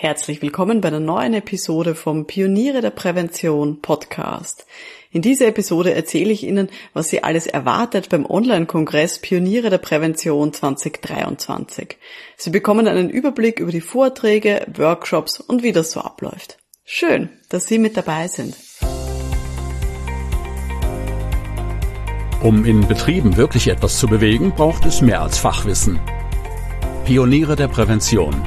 Herzlich willkommen bei einer neuen Episode vom Pioniere der Prävention Podcast. In dieser Episode erzähle ich Ihnen, was Sie alles erwartet beim Online-Kongress Pioniere der Prävention 2023. Sie bekommen einen Überblick über die Vorträge, Workshops und wie das so abläuft. Schön, dass Sie mit dabei sind. Um in Betrieben wirklich etwas zu bewegen, braucht es mehr als Fachwissen. Pioniere der Prävention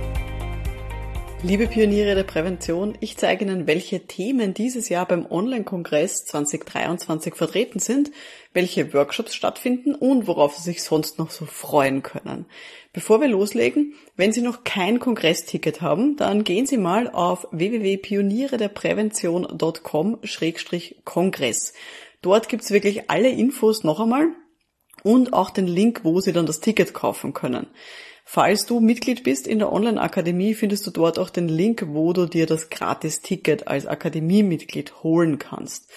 Liebe Pioniere der Prävention, ich zeige Ihnen, welche Themen dieses Jahr beim Online-Kongress 2023 vertreten sind, welche Workshops stattfinden und worauf Sie sich sonst noch so freuen können. Bevor wir loslegen, wenn Sie noch kein Kongressticket haben, dann gehen Sie mal auf www.pionierederprävention.com-kongress. Dort gibt's wirklich alle Infos noch einmal und auch den Link, wo Sie dann das Ticket kaufen können. Falls du Mitglied bist in der Online-Akademie, findest du dort auch den Link, wo du dir das Gratis-Ticket als Akademiemitglied holen kannst.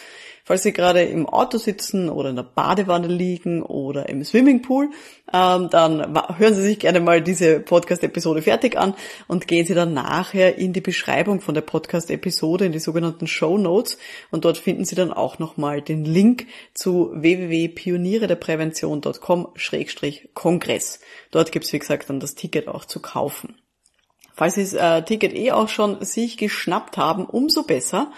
Falls Sie gerade im Auto sitzen oder in der Badewanne liegen oder im Swimmingpool, ähm, dann hören Sie sich gerne mal diese Podcast-Episode fertig an und gehen Sie dann nachher in die Beschreibung von der Podcast-Episode, in die sogenannten Show Notes und dort finden Sie dann auch nochmal den Link zu www.pionierederprävention.com-kongress. Dort gibt's wie gesagt, dann das Ticket auch zu kaufen. Falls Sie das äh, Ticket eh auch schon sich geschnappt haben, umso besser.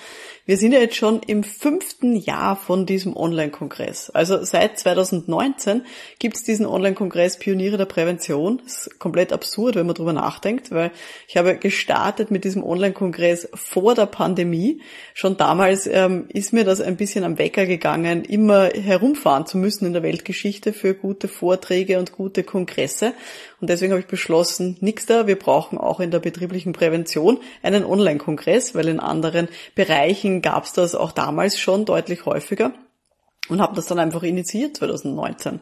Wir sind ja jetzt schon im fünften Jahr von diesem Online-Kongress. Also seit 2019 gibt es diesen Online-Kongress Pioniere der Prävention. Das ist komplett absurd, wenn man drüber nachdenkt, weil ich habe gestartet mit diesem Online-Kongress vor der Pandemie. Schon damals ähm, ist mir das ein bisschen am Wecker gegangen, immer herumfahren zu müssen in der Weltgeschichte für gute Vorträge und gute Kongresse. Und deswegen habe ich beschlossen, nix da, wir brauchen auch in der betrieblichen Prävention einen Online-Kongress, weil in anderen Bereichen gab es das auch damals schon deutlich häufiger und habe das dann einfach initiiert 2019.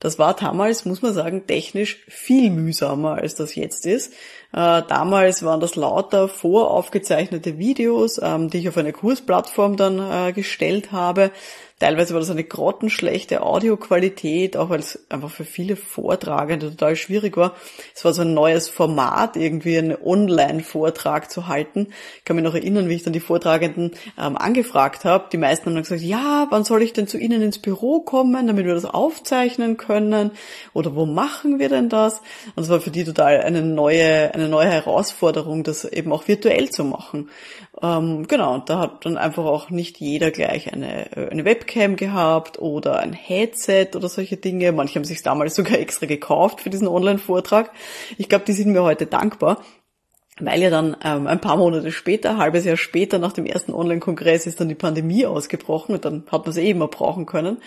Das war damals, muss man sagen, technisch viel mühsamer, als das jetzt ist. Äh, damals waren das lauter voraufgezeichnete Videos, ähm, die ich auf eine Kursplattform dann äh, gestellt habe. Teilweise war das eine grottenschlechte Audioqualität, auch weil es einfach für viele Vortragende total schwierig war. Es war so ein neues Format, irgendwie einen Online-Vortrag zu halten. Ich kann mich noch erinnern, wie ich dann die Vortragenden ähm, angefragt habe. Die meisten haben dann gesagt, ja, wann soll ich denn zu Ihnen ins Büro kommen, damit wir das aufzeichnen können? Oder wo machen wir denn das? Und es war für die total eine neue, eine neue Herausforderung, das eben auch virtuell zu machen. Ähm, genau, da hat dann einfach auch nicht jeder gleich eine, eine Webcam gehabt oder ein Headset oder solche Dinge. Manche haben sich damals sogar extra gekauft für diesen Online-Vortrag. Ich glaube, die sind mir heute dankbar. Weil ja dann ähm, ein paar Monate später, ein halbes Jahr später nach dem ersten Online-Kongress ist dann die Pandemie ausgebrochen und dann hat man es eh immer brauchen können.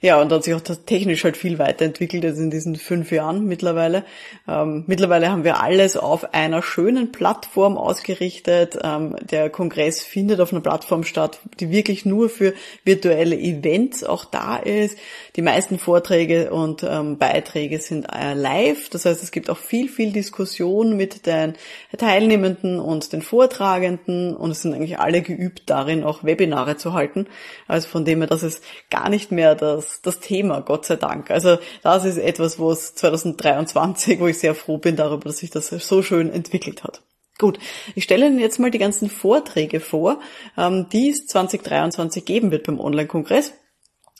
Ja, und da hat sich auch technisch halt viel weiterentwickelt jetzt in diesen fünf Jahren mittlerweile. Ähm, mittlerweile haben wir alles auf einer schönen Plattform ausgerichtet. Ähm, der Kongress findet auf einer Plattform statt, die wirklich nur für virtuelle Events auch da ist. Die meisten Vorträge und ähm, Beiträge sind äh, live. Das heißt, es gibt auch viel, viel Diskussion mit den Teilnehmenden und den Vortragenden und es sind eigentlich alle geübt darin, auch Webinare zu halten. Also von dem her, dass es gar nicht mehr das das, Thema, Gott sei Dank. Also das ist etwas, wo es 2023, wo ich sehr froh bin darüber, dass sich das so schön entwickelt hat. Gut, ich stelle Ihnen jetzt mal die ganzen Vorträge vor, ähm, die es 2023 geben wird beim Online-Kongress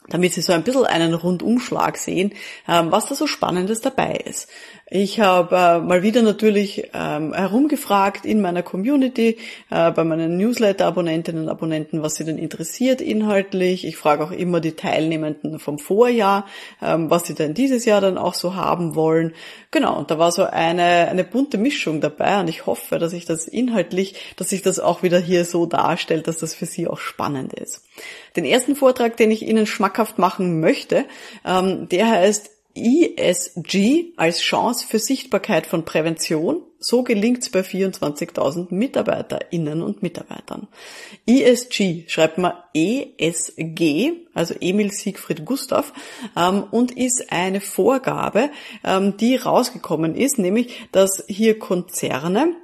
damit Sie so ein bisschen einen Rundumschlag sehen, ähm, was da so Spannendes dabei ist. Ich habe äh, mal wieder natürlich ähm, herumgefragt in meiner Community, äh, bei meinen Newsletter-Abonnentinnen und Abonnenten, was sie denn interessiert inhaltlich. Ich frage auch immer die Teilnehmenden vom Vorjahr, ähm, was sie denn dieses Jahr dann auch so haben wollen. Genau, und da war so eine, eine bunte Mischung dabei und ich hoffe, dass ich das inhaltlich, dass sich das auch wieder hier so darstellt, dass das für Sie auch spannend ist. Den ersten Vortrag, den ich Ihnen schmackhaft machen möchte, ähm, der heißt ESG als Chance für Sichtbarkeit von Prävention. So gelingt's bei 24.000 MitarbeiterInnen und Mitarbeitern. ESG schreibt man ESG, also Emil Siegfried Gustav, ähm, und ist eine Vorgabe, ähm, die rausgekommen ist, nämlich, dass hier Konzerne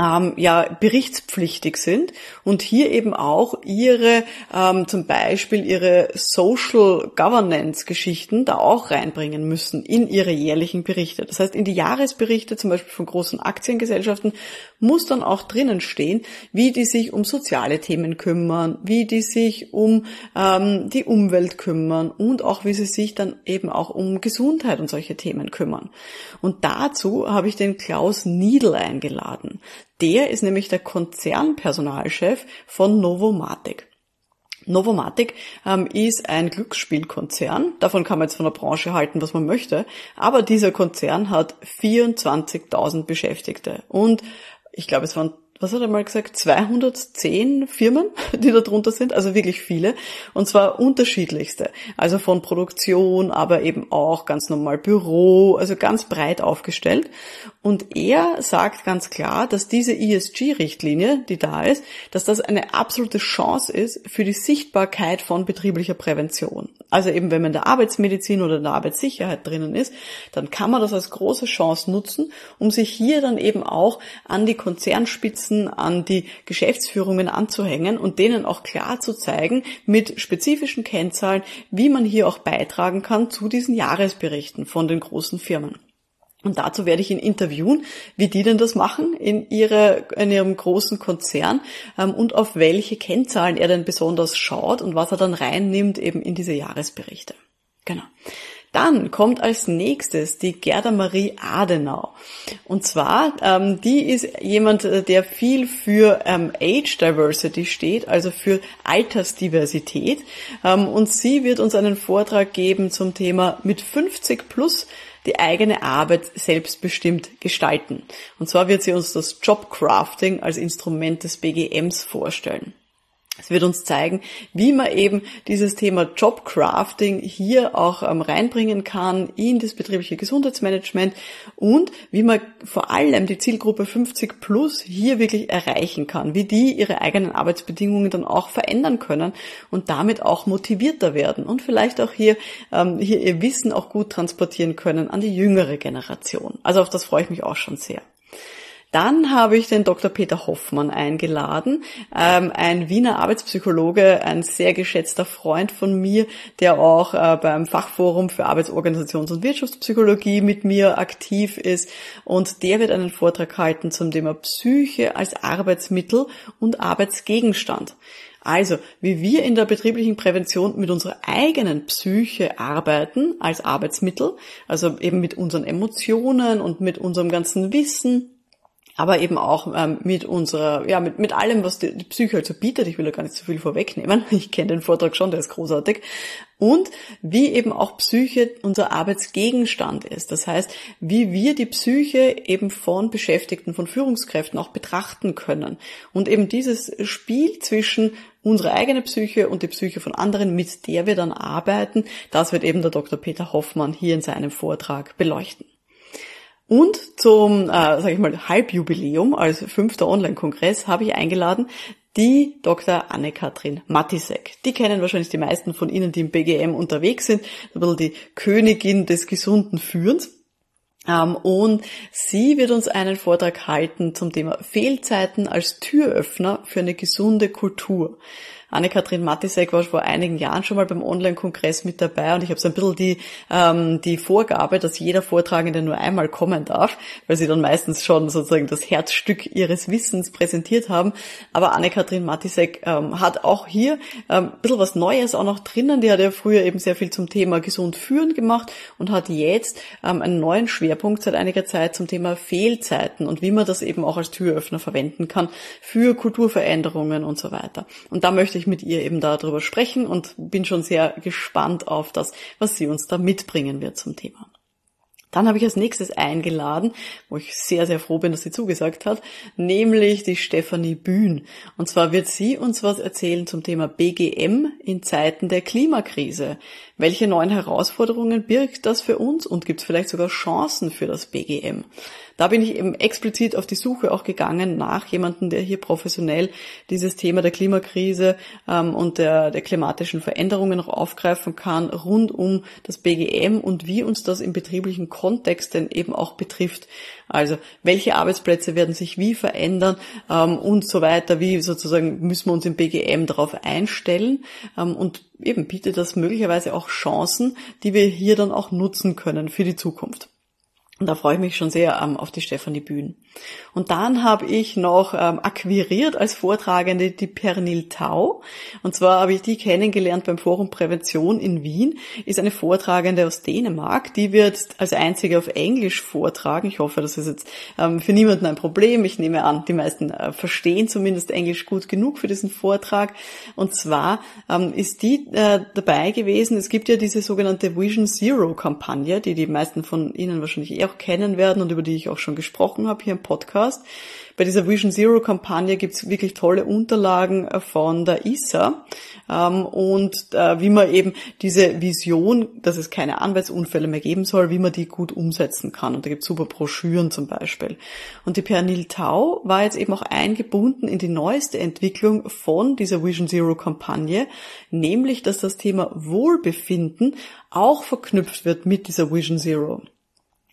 ähm, ja berichtspflichtig sind und hier eben auch ihre ähm, zum Beispiel ihre Social Governance Geschichten da auch reinbringen müssen in ihre jährlichen Berichte. Das heißt, in die Jahresberichte zum Beispiel von großen Aktiengesellschaften muss dann auch drinnen stehen, wie die sich um soziale Themen kümmern, wie die sich um ähm, die Umwelt kümmern und auch wie sie sich dann eben auch um Gesundheit und solche Themen kümmern. Und dazu habe ich den Klaus Niedl eingeladen. Der ist nämlich der Konzernpersonalchef von Novomatic. Novomatic ähm, ist ein Glücksspielkonzern. Davon kann man jetzt von der Branche halten, was man möchte. Aber dieser Konzern hat 24.000 Beschäftigte. Und ich glaube, es waren was hat er mal gesagt, 210 Firmen, die da drunter sind, also wirklich viele, und zwar unterschiedlichste, also von Produktion, aber eben auch ganz normal Büro, also ganz breit aufgestellt. Und er sagt ganz klar, dass diese ESG-Richtlinie, die da ist, dass das eine absolute Chance ist für die Sichtbarkeit von betrieblicher Prävention. Also eben, wenn man in der Arbeitsmedizin oder in der Arbeitssicherheit drinnen ist, dann kann man das als große Chance nutzen, um sich hier dann eben auch an die Konzernspitzen Spitzen an die Geschäftsführungen anzuhängen und denen auch klar zu zeigen mit spezifischen Kennzahlen, wie man hier auch beitragen kann zu diesen Jahresberichten von den großen Firmen. Und dazu werde ich ihn interviewen, wie die denn das machen in, ihre, in ihrem großen Konzern ähm, und auf welche Kennzahlen er denn besonders schaut und was er dann reinnimmt eben in diese Jahresberichte. Genau. Dann kommt als nächstes die Gerda Marie Adenau. Und zwar, ähm, die ist jemand, äh, der viel für ähm, Age Diversity steht, also für Altersdiversität. Ähm, und sie wird uns einen Vortrag geben zum Thema mit 50 plus die eigene Arbeit selbstbestimmt gestalten. Und zwar wird sie uns das Jobcrafting als Instrument des BGMs vorstellen. Es wird uns zeigen, wie man eben dieses Thema Jobcrafting hier auch ähm, reinbringen kann in das betriebliche Gesundheitsmanagement und wie man vor allem die Zielgruppe 50 plus hier wirklich erreichen kann, wie die ihre eigenen Arbeitsbedingungen dann auch verändern können und damit auch motivierter werden und vielleicht auch hier, ähm, hier ihr Wissen auch gut transportieren können an die jüngere Generation. Also auf das freue ich mich auch schon sehr. Dann habe ich den Dr. Peter Hoffmann eingeladen, ähm, ein Wiener Arbeitspsychologe, ein sehr geschätzter Freund von mir, der auch äh, beim Fachforum für Arbeitsorganisations- und Wirtschaftspsychologie mit mir aktiv ist. Und der wird einen Vortrag halten zum Thema Psyche als Arbeitsmittel und Arbeitsgegenstand. Also, wie wir in der betrieblichen Prävention mit unserer eigenen Psyche arbeiten als Arbeitsmittel, also eben mit unseren Emotionen und mit unserem ganzen Wissen aber eben auch ähm, mit unserer, ja, mit, mit allem, was die, die Psyche halt so bietet. Ich will da gar nicht so viel vorwegnehmen. Ich kenne den Vortrag schon, der ist großartig. Und wie eben auch Psyche unser Arbeitsgegenstand ist. Das heißt, wie wir die Psyche eben von Beschäftigten, von Führungskräften auch betrachten können. Und eben dieses Spiel zwischen unsere eigene Psyche und die Psyche von anderen, mit der wir dann arbeiten, das wird eben der Dr. Peter Hoffmann hier in seinem Vortrag beleuchten. Und zum, äh, sag ich mal, Halbjubiläum als fünfter Online-Kongress habe ich eingeladen die Dr. Anne-Kathrin Matisek. Die kennen wahrscheinlich die meisten von Ihnen, die im BGM unterwegs sind. Ein bisschen die Königin des gesunden Führens. Ähm, und sie wird uns einen Vortrag halten zum Thema Fehlzeiten als Türöffner für eine gesunde Kultur. Anne-Kathrin Matisek war vor einigen Jahren schon mal beim Online-Kongress mit dabei und ich habe so ein bisschen die, ähm, die Vorgabe, dass jeder Vortragende nur einmal kommen darf, weil sie dann meistens schon sozusagen das Herzstück ihres Wissens präsentiert haben. Aber Anne-Kathrin Matisek ähm, hat auch hier ähm, ein bisschen was Neues auch noch drinnen. Die hat ja früher eben sehr viel zum Thema gesund führen gemacht und hat jetzt ähm, einen neuen Schwerpunkt seit einiger Zeit zum Thema Fehlzeiten und wie man das eben auch als Türöffner verwenden kann für Kulturveränderungen und so weiter. Und da möchte ich mit ihr eben darüber sprechen und bin schon sehr gespannt auf das, was sie uns da mitbringen wird zum Thema. Dann habe ich als nächstes eingeladen, wo ich sehr, sehr froh bin, dass sie zugesagt hat, nämlich die Stefanie Bühn. Und zwar wird sie uns was erzählen zum Thema BGM in Zeiten der Klimakrise. Welche neuen Herausforderungen birgt das für uns und gibt es vielleicht sogar Chancen für das BGM? da bin ich eben explizit auf die Suche auch gegangen nach jemandem, der hier professionell dieses Thema der Klimakrise ähm, und der, der klimatischen Veränderungen noch aufgreifen kann, rund um das BGM und wie uns das im betrieblichen Kontext denn eben auch betrifft. Also welche Arbeitsplätze werden sich wie verändern ähm, und so weiter, wie sozusagen müssen wir uns im BGM darauf einstellen ähm, und eben bietet das möglicherweise auch Chancen, die wir hier dann auch nutzen können für die Zukunft. Und da freue ich mich schon sehr ähm, auf die Stefanie Bühn. Und dann habe ich noch ähm, akquiriert als Vortragende die Pernil Tau. Und zwar habe ich die kennengelernt beim Forum Prävention in Wien. Ist eine Vortragende aus Dänemark. Die wird als einzige auf Englisch vortragen. Ich hoffe, das ist jetzt ähm, für niemanden ein Problem. Ich nehme an, die meisten äh, verstehen zumindest Englisch gut genug für diesen Vortrag. Und zwar ähm, ist die äh, dabei gewesen. Es gibt ja diese sogenannte Vision Zero Kampagne, die die meisten von Ihnen wahrscheinlich eher auch kennen werden und über die ich auch schon gesprochen habe hier Podcast. Bei dieser Vision Zero Kampagne gibt's wirklich tolle Unterlagen äh, von der ISA ähm, und äh, wie man eben diese Vision, dass es keine Anwaltsunfälle mehr geben soll, wie man die gut umsetzen kann. Und da gibt's super Broschüren zum Beispiel. Und die Pernil Tau war jetzt eben auch eingebunden in die neueste Entwicklung von dieser Vision Zero Kampagne, nämlich dass das Thema Wohlbefinden auch verknüpft wird mit dieser Vision Zero.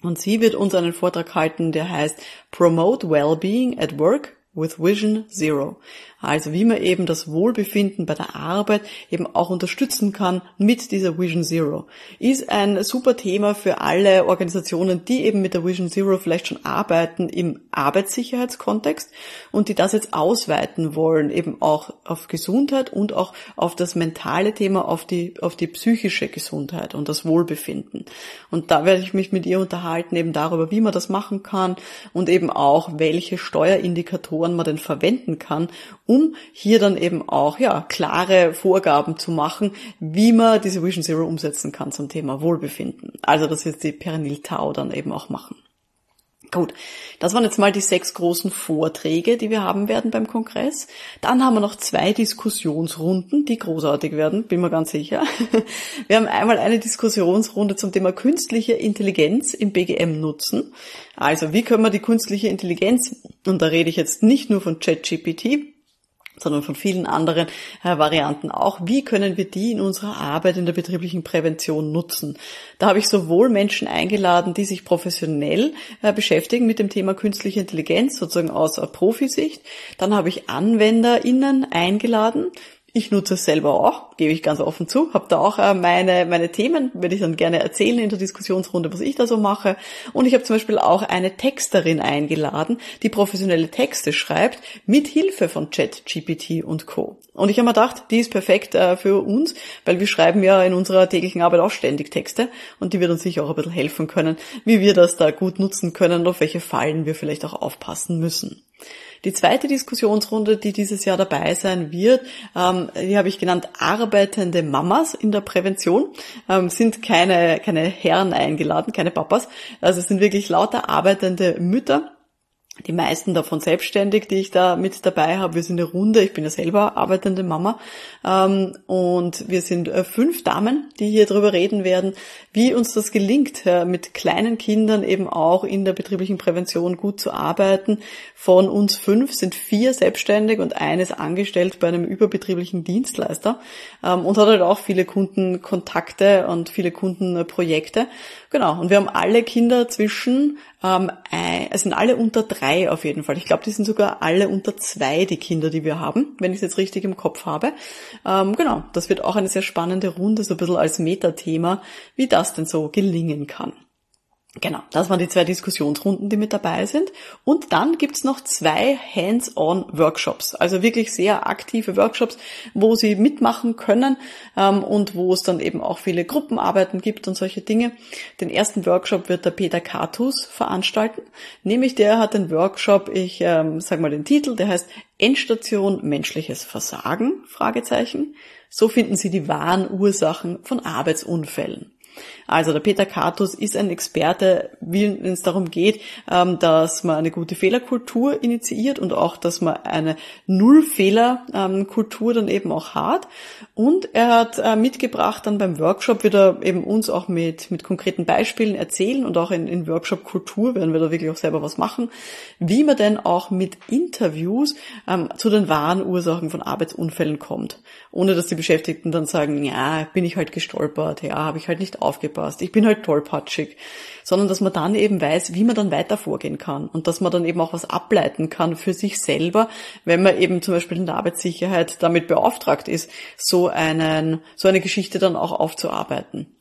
Und sie wird uns einen Vortrag halten, der heißt Promote Wellbeing at Work with Vision Zero. Also wie man eben das Wohlbefinden bei der Arbeit eben auch unterstützen kann mit dieser Vision Zero. Ist ein super Thema für alle Organisationen, die eben mit der Vision Zero vielleicht schon arbeiten im Arbeitssicherheitskontext und die das jetzt ausweiten wollen, eben auch auf Gesundheit und auch auf das mentale Thema, auf die, auf die psychische Gesundheit und das Wohlbefinden. Und da werde ich mich mit ihr unterhalten, eben darüber, wie man das machen kann und eben auch, welche Steuerindikatoren man denn verwenden kann, um hier dann eben auch ja klare Vorgaben zu machen, wie man diese Vision Zero umsetzen kann zum Thema Wohlbefinden. Also das wird die Pernil Tau dann eben auch machen. Gut, das waren jetzt mal die sechs großen Vorträge, die wir haben werden beim Kongress. Dann haben wir noch zwei Diskussionsrunden, die großartig werden, bin mir ganz sicher. Wir haben einmal eine Diskussionsrunde zum Thema künstliche Intelligenz im BGM nutzen. Also wie können wir die künstliche Intelligenz, und da rede ich jetzt nicht nur von ChatGPT, sondern von vielen anderen äh, Varianten auch. Wie können wir die in unserer Arbeit in der betrieblichen Prävention nutzen? Da habe ich sowohl Menschen eingeladen, die sich professionell äh, beschäftigen mit dem Thema künstliche Intelligenz, sozusagen aus Profisicht. Dann habe ich AnwenderInnen eingeladen, ich nutze es selber auch, gebe ich ganz offen zu, habe da auch äh, meine, meine Themen, würde ich dann gerne erzählen in der Diskussionsrunde, was ich da so mache. Und ich habe zum Beispiel auch eine Texterin eingeladen, die professionelle Texte schreibt, mit Hilfe von Chat, GPT und Co. Und ich habe mir gedacht, die ist perfekt äh, für uns, weil wir schreiben ja in unserer täglichen Arbeit auch ständig Texte und die wird uns sicher auch ein bisschen helfen können, wie wir das da gut nutzen können und auf welche Fallen wir vielleicht auch aufpassen müssen. Die zweite Diskussionsrunde, die dieses Jahr dabei sein wird, ähm, die habe ich genannt arbeitende Mamas in der Prävention. Ähm, sind keine, keine Herren eingeladen, keine Papas. Also es sind wirklich lauter arbeitende Mütter die meisten davon selbstständig, die ich da mit dabei habe. Wir sind eine Runde, ich bin ja selber arbeitende Mama ähm, und wir sind äh, fünf Damen, die hier drüber reden werden, wie uns das gelingt, äh, mit kleinen Kindern eben auch in der betrieblichen Prävention gut zu arbeiten. Von uns fünf sind vier selbstständig und eines angestellt bei einem überbetrieblichen Dienstleister ähm, und hat halt auch viele Kundenkontakte und viele Kundenprojekte. Genau, und wir haben alle Kinder zwischen, ähm, es sind alle unter drei auf jeden Fall. Ich glaube, die sind sogar alle unter zwei, die Kinder, die wir haben, wenn ich es jetzt richtig im Kopf habe. Ähm, genau, das wird auch eine sehr spannende Runde, so ein bisschen als Metathema, wie das denn so gelingen kann. Genau, das waren die zwei Diskussionsrunden, die mit dabei sind. Und dann gibt's noch zwei Hands-on-Workshops, also wirklich sehr aktive Workshops, wo Sie mitmachen können ähm, und wo es dann eben auch viele Gruppenarbeiten gibt und solche Dinge. Den ersten Workshop wird der Peter Katus veranstalten, nämlich der hat den Workshop, ich ähm, sage mal den Titel, der heißt Endstation menschliches Versagen? Fragezeichen. So finden Sie die wahren Ursachen von Arbeitsunfällen. Also der Peter Katus ist ein Experte, wenn es darum geht, ähm, dass man eine gute Fehlerkultur initiiert und auch, dass man eine Nullfehlerkultur dann eben auch hat. Und er hat äh, mitgebracht dann beim Workshop wieder eben uns auch mit, mit konkreten Beispielen erzählen und auch in, in Workshop-Kultur werden wir da wirklich auch selber was machen, wie man denn auch mit Interviews ähm, zu den wahren Ursachen von Arbeitsunfällen kommt. Ohne dass die Beschäftigten dann sagen, ja, bin ich halt gestolpert, ja, habe ich halt nicht aufgepasst, ich bin halt tollpatschig, sondern dass man dann eben weiß, wie man dann weiter vorgehen kann. Und dass man dann eben auch was ableiten kann für sich selber, wenn man eben zum Beispiel in der Arbeitssicherheit damit beauftragt ist, so einen, so eine Geschichte dann auch aufzuarbeiten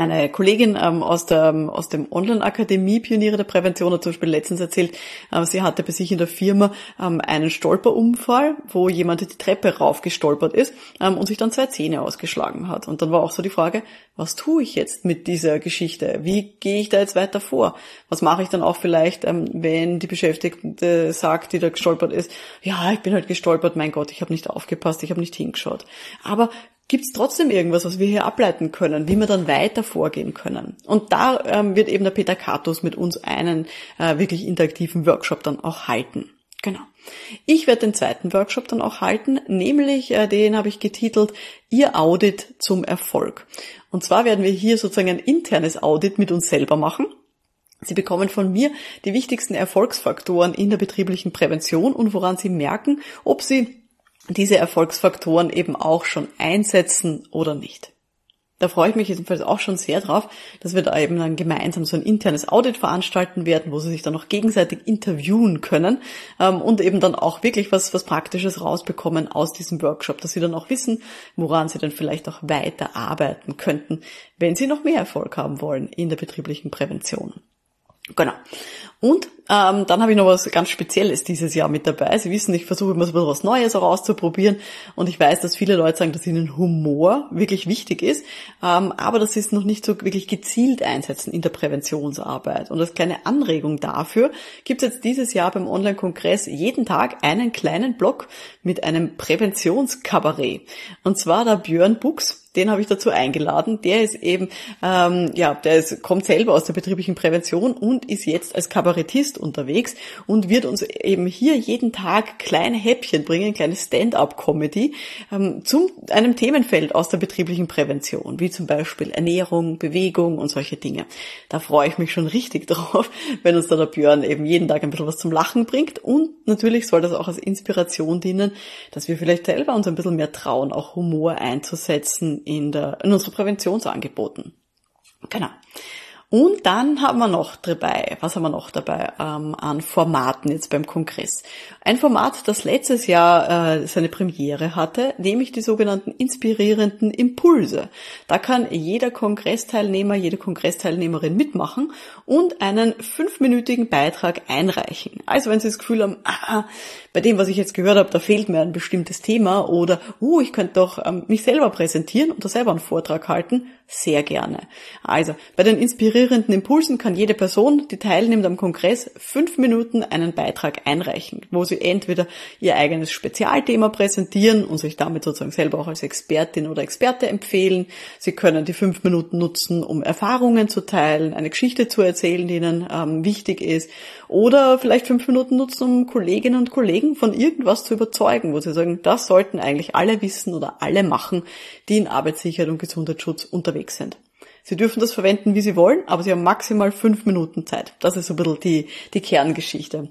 eine Kollegin ähm, aus, der, aus dem Online-Akademie Pioniere der Prävention hat zum Beispiel letztens erzählt, ähm, sie hatte bei sich in der Firma ähm, einen Stolperunfall, wo jemand die Treppe raufgestolpert ist ähm, und sich dann zwei Zähne ausgeschlagen hat. Und dann war auch so die Frage, was tue ich jetzt mit dieser Geschichte? Wie gehe ich da jetzt weiter vor? Was mache ich dann auch vielleicht, ähm, wenn die Beschäftigte sagt, die da gestolpert ist, ja, ich bin halt gestolpert, mein Gott, ich habe nicht aufgepasst, ich habe nicht hingeschaut. Aber Gibt es trotzdem irgendwas, was wir hier ableiten können, wie wir dann weiter vorgehen können? Und da ähm, wird eben der Peter Katus mit uns einen äh, wirklich interaktiven Workshop dann auch halten. Genau. Ich werde den zweiten Workshop dann auch halten, nämlich äh, den habe ich getitelt Ihr Audit zum Erfolg. Und zwar werden wir hier sozusagen ein internes Audit mit uns selber machen. Sie bekommen von mir die wichtigsten Erfolgsfaktoren in der betrieblichen Prävention und woran Sie merken, ob Sie diese Erfolgsfaktoren eben auch schon einsetzen oder nicht. Da freue ich mich jedenfalls auch schon sehr drauf, dass wir da eben dann gemeinsam so ein internes Audit veranstalten werden, wo sie sich dann auch gegenseitig interviewen können ähm, und eben dann auch wirklich was, was Praktisches rausbekommen aus diesem Workshop, dass sie dann auch wissen, woran sie dann vielleicht auch weiter arbeiten könnten, wenn sie noch mehr Erfolg haben wollen in der betrieblichen Prävention. Genau. Und ähm, dann habe ich noch was ganz Spezielles dieses Jahr mit dabei. Sie wissen, ich versuche immer so was Neues auch auszuprobieren und ich weiß, dass viele Leute sagen, dass ihnen Humor wirklich wichtig ist, ähm, aber das ist noch nicht so wirklich gezielt einsetzen in der Präventionsarbeit. Und als kleine Anregung dafür gibt es jetzt dieses Jahr beim Online-Kongress jeden Tag einen kleinen Blog mit einem Präventionskabarett. Und zwar der Björn Buchs, den habe ich dazu eingeladen. Der ist eben, ähm, ja, der ist, kommt selber aus der betrieblichen Prävention und ist jetzt als Kabarettist unterwegs und wird uns eben hier jeden Tag kleine Häppchen bringen, kleine Stand-up-Comedy ähm, zu einem Themenfeld aus der betrieblichen Prävention, wie zum Beispiel Ernährung, Bewegung und solche Dinge. Da freue ich mich schon richtig drauf, wenn uns da der Björn eben jeden Tag ein bisschen was zum Lachen bringt und natürlich soll das auch als Inspiration dienen, dass wir vielleicht selber uns ein bisschen mehr trauen, auch Humor einzusetzen in, der, in unsere Präventionsangeboten. Genau. Und dann haben wir noch dabei, was haben wir noch dabei ähm, an Formaten jetzt beim Kongress? Ein Format, das letztes Jahr äh, seine Premiere hatte, nämlich die sogenannten inspirierenden Impulse. Da kann jeder Kongressteilnehmer, jede Kongressteilnehmerin mitmachen und einen fünfminütigen Beitrag einreichen. Also wenn Sie das Gefühl haben, ah, bei dem, was ich jetzt gehört habe, da fehlt mir ein bestimmtes Thema oder, uh, ich könnte doch ähm, mich selber präsentieren und da selber einen Vortrag halten, sehr gerne. Also bei den inspirierenden Impulsen kann jede Person, die teilnimmt am Kongress, fünf Minuten einen Beitrag einreichen, wo sie entweder ihr eigenes Spezialthema präsentieren und sich damit sozusagen selber auch als Expertin oder Experte empfehlen. Sie können die fünf Minuten nutzen, um Erfahrungen zu teilen, eine Geschichte zu erzählen, die ihnen ähm, wichtig ist, oder vielleicht fünf Minuten nutzen, um Kolleginnen und Kollegen von irgendwas zu überzeugen, wo sie sagen, das sollten eigentlich alle wissen oder alle machen, die in Arbeitssicherheit und Gesundheitsschutz unterwegs sind. Sie dürfen das verwenden, wie Sie wollen, aber Sie haben maximal fünf Minuten Zeit. Das ist so ein bisschen die, die Kerngeschichte.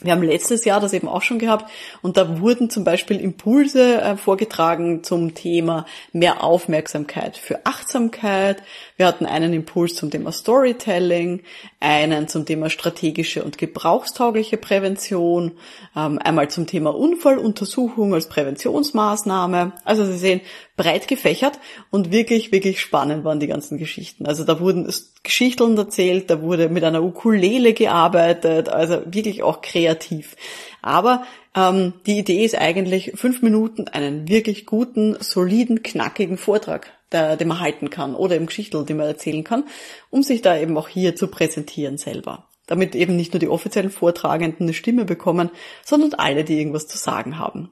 Wir haben letztes Jahr das eben auch schon gehabt und da wurden zum Beispiel Impulse äh, vorgetragen zum Thema mehr Aufmerksamkeit für Achtsamkeit. Wir hatten einen Impuls zum Thema Storytelling, einen zum Thema strategische und gebrauchstaugliche Prävention, ähm, einmal zum Thema Unfalluntersuchung als Präventionsmaßnahme. Also Sie sehen, breit gefächert und wirklich, wirklich spannend waren die ganzen Geschichten. Also da wurden Geschichten erzählt, da wurde mit einer Ukulele gearbeitet, also wirklich auch kreativ. Aber ähm, die Idee ist eigentlich, fünf Minuten einen wirklich guten, soliden, knackigen Vortrag, der, den man halten kann oder im Geschichtel, den man erzählen kann, um sich da eben auch hier zu präsentieren selber. Damit eben nicht nur die offiziellen Vortragenden eine Stimme bekommen, sondern alle, die irgendwas zu sagen haben.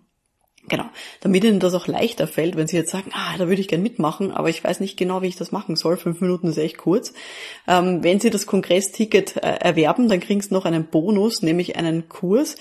Genau, damit Ihnen das auch leichter fällt, wenn Sie jetzt sagen, ah, da würde ich gern mitmachen, aber ich weiß nicht genau, wie ich das machen soll. Fünf Minuten ist echt kurz. Ähm, wenn Sie das Kongressticket äh, erwerben, dann kriegen Sie noch einen Bonus, nämlich einen Kurs,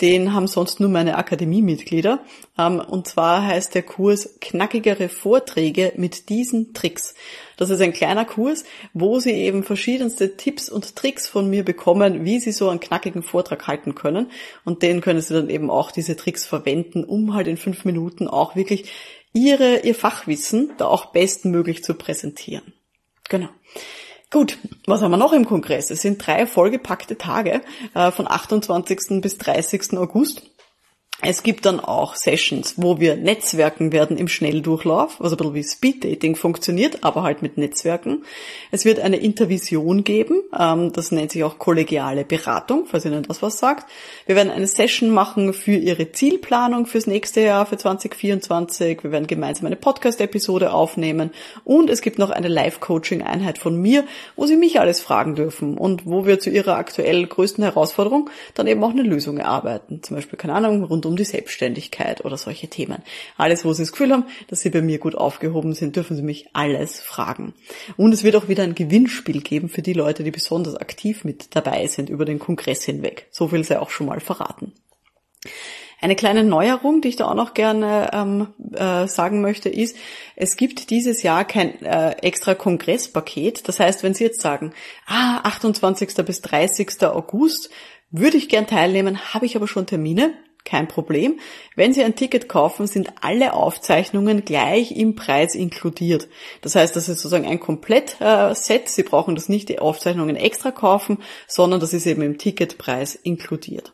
den haben sonst nur meine Akademiemitglieder. Ähm, und zwar heißt der Kurs Knackigere Vorträge mit diesen Tricks. Das ist ein kleiner Kurs, wo Sie eben verschiedenste Tipps und Tricks von mir bekommen, wie Sie so einen knackigen Vortrag halten können. Und den können Sie dann eben auch diese Tricks verwenden, um halt in fünf Minuten auch wirklich Ihre, Ihr Fachwissen da auch bestmöglich zu präsentieren. Genau. Gut, was haben wir noch im Kongress? Es sind drei vollgepackte Tage äh, von 28. bis 30. August. Es gibt dann auch Sessions, wo wir Netzwerken werden im Schnelldurchlauf, was ein bisschen wie Speeddating funktioniert, aber halt mit Netzwerken. Es wird eine Intervision geben, ähm, das nennt sich auch kollegiale Beratung, falls Ihnen das was sagt. Wir werden eine Session machen für Ihre Zielplanung fürs nächste Jahr, für 2024. Wir werden gemeinsam eine Podcast-Episode aufnehmen und es gibt noch eine Live-Coaching-Einheit von mir, wo Sie mich alles fragen dürfen und wo wir zu Ihrer aktuell größten Herausforderung dann eben auch eine Lösung erarbeiten. Zum Beispiel, keine Ahnung, rund um die Selbstständigkeit oder solche Themen. Alles, wo Sie das Gefühl haben, dass Sie bei mir gut aufgehoben sind, dürfen Sie mich alles fragen. Und es wird auch wieder ein Gewinnspiel geben für die Leute, die besonders aktiv mit dabei sind über den Kongress hinweg. So viel sei auch schon mal verraten. Eine kleine Neuerung, die ich da auch noch gerne ähm, äh, sagen möchte, ist, es gibt dieses Jahr kein äh, extra Kongresspaket. Das heißt, wenn Sie jetzt sagen, ah, 28. bis 30. August würde ich gern teilnehmen, habe ich aber schon Termine, kein Problem. Wenn Sie ein Ticket kaufen, sind alle Aufzeichnungen gleich im Preis inkludiert. Das heißt, das ist sozusagen ein Komplettset. Sie brauchen das nicht die Aufzeichnungen extra kaufen, sondern das ist eben im Ticketpreis inkludiert.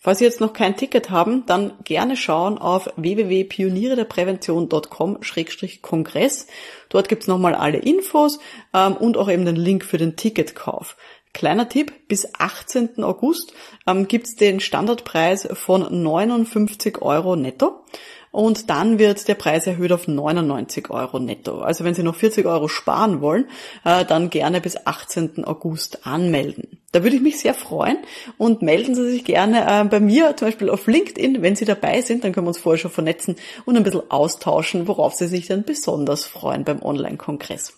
Falls Sie jetzt noch kein Ticket haben, dann gerne schauen auf www.pionierederprävention.com-kongress. Dort gibt's nochmal alle Infos ähm, und auch eben den Link für den Ticketkauf. Kleiner Tipp, bis 18. August ähm, gibt's den Standardpreis von 59 Euro netto und dann wird der Preis erhöht auf 99 Euro netto. Also wenn Sie noch 40 Euro sparen wollen, äh, dann gerne bis 18. August anmelden. Da würde ich mich sehr freuen und melden Sie sich gerne äh, bei mir, zum Beispiel auf LinkedIn, wenn Sie dabei sind, dann können wir uns vorher schon vernetzen und ein bisschen austauschen, worauf Sie sich dann besonders freuen beim Online-Kongress.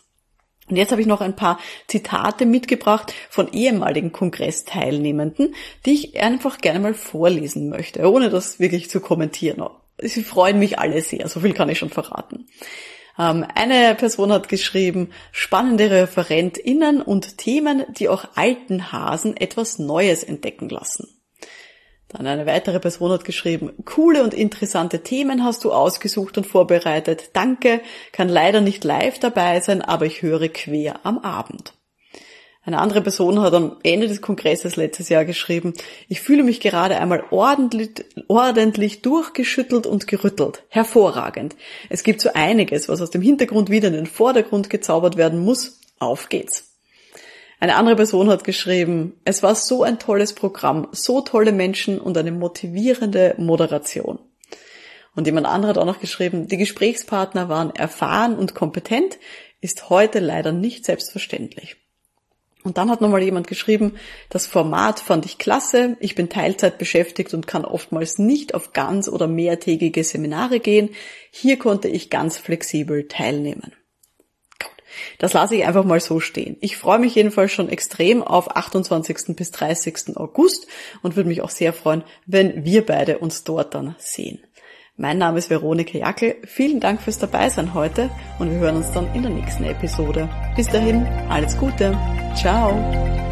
Und jetzt habe ich noch ein paar Zitate mitgebracht von ehemaligen Kongressteilnehmenden, die ich einfach gerne mal vorlesen möchte, ohne das wirklich zu kommentieren. Sie freuen mich alle sehr, so viel kann ich schon verraten. Ähm, eine Person hat geschrieben, spannende ReferentInnen und Themen, die auch alten Hasen etwas Neues entdecken lassen. Dann eine weitere Person hat geschrieben, coole und interessante Themen hast du ausgesucht und vorbereitet. Danke, kann leider nicht live dabei sein, aber ich höre quer am Abend. Eine andere Person hat am Ende des Kongresses letztes Jahr geschrieben, ich fühle mich gerade einmal ordentlich, ordentlich durchgeschüttelt und gerüttelt. Hervorragend. Es gibt so einiges, was aus dem Hintergrund wieder in den Vordergrund gezaubert werden muss. Auf geht's. Eine andere Person hat geschrieben, es war so ein tolles Programm, so tolle Menschen und eine motivierende Moderation. Und jemand anderer hat auch noch geschrieben, die Gesprächspartner waren erfahren und kompetent, ist heute leider nicht selbstverständlich. Und dann hat nochmal jemand geschrieben, das Format fand ich klasse, ich bin Teilzeit beschäftigt und kann oftmals nicht auf ganz oder mehrtägige Seminare gehen. Hier konnte ich ganz flexibel teilnehmen. Das lasse ich einfach mal so stehen. Ich freue mich jedenfalls schon extrem auf 28. bis 30. August und würde mich auch sehr freuen, wenn wir beide uns dort dann sehen. Mein Name ist Veronika Jackel. Vielen Dank fürs Dabeisein heute und wir hören uns dann in der nächsten Episode. Bis dahin, alles Gute. Ciao.